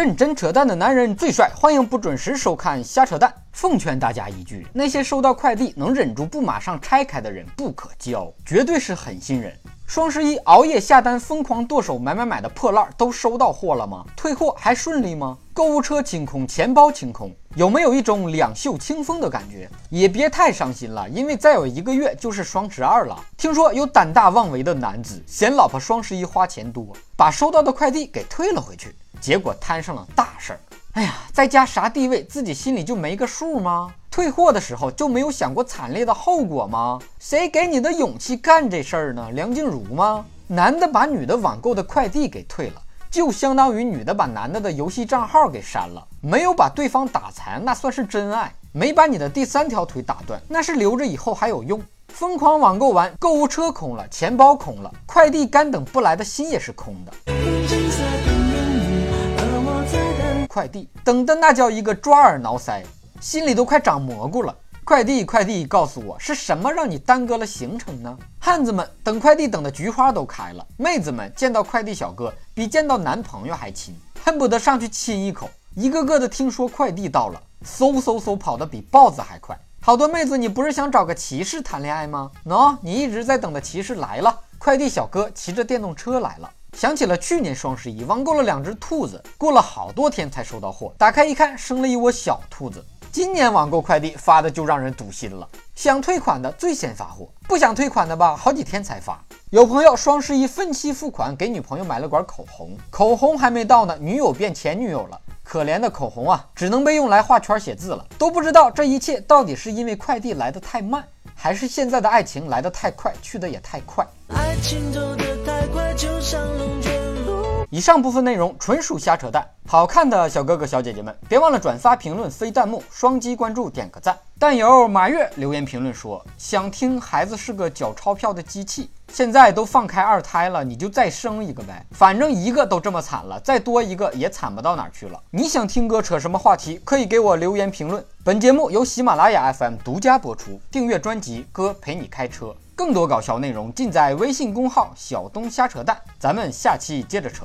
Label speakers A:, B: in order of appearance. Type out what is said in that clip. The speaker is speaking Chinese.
A: 认真扯淡的男人最帅，欢迎不准时收看瞎扯淡。奉劝大家一句：那些收到快递能忍住不马上拆开的人不可交，绝对是狠心人。双十一熬夜下单、疯狂剁手买买买的破烂都收到货了吗？退货还顺利吗？购物车清空，钱包清空，有没有一种两袖清风的感觉？也别太伤心了，因为再有一个月就是双十二了。听说有胆大妄为的男子嫌老婆双十一花钱多，把收到的快递给退了回去。结果摊上了大事儿，哎呀，在家啥地位，自己心里就没个数吗？退货的时候就没有想过惨烈的后果吗？谁给你的勇气干这事儿呢？梁静茹吗？男的把女的网购的快递给退了，就相当于女的把男的的游戏账号给删了，没有把对方打残，那算是真爱；没把你的第三条腿打断，那是留着以后还有用。疯狂网购完，购物车空了，钱包空了，快递干等不来的心也是空的。快递等的那叫一个抓耳挠腮，心里都快长蘑菇了。快递快递，告诉我是什么让你耽搁了行程呢？汉子们等快递等的菊花都开了，妹子们见到快递小哥比见到男朋友还亲，恨不得上去亲一口。一个个的听说快递到了，嗖嗖嗖跑得比豹子还快。好多妹子，你不是想找个骑士谈恋爱吗？喏，你一直在等的骑士来了，快递小哥骑着电动车来了。想起了去年双十一网购了两只兔子，过了好多天才收到货，打开一看生了一窝小兔子。今年网购快递发的就让人堵心了，想退款的最先发货，不想退款的吧，好几天才发。有朋友双十一分期付款给女朋友买了管口红，口红还没到呢，女友变前女友了。可怜的口红啊，只能被用来画圈写字了。都不知道这一切到底是因为快递来的太慢，还是现在的爱情来的太快，去的也太快。爱情走，以上部分内容纯属瞎扯淡，好看的小哥哥小姐姐们，别忘了转发、评论、飞弹幕、双击关注、点个赞。但有马月留言评论说，想听孩子是个缴钞票的机器。现在都放开二胎了，你就再生一个呗，反正一个都这么惨了，再多一个也惨不到哪去了。你想听哥扯什么话题，可以给我留言评论。本节目由喜马拉雅 FM 独家播出，订阅专辑哥陪你开车。更多搞笑内容尽在微信公号“小东瞎扯淡”，咱们下期接着扯。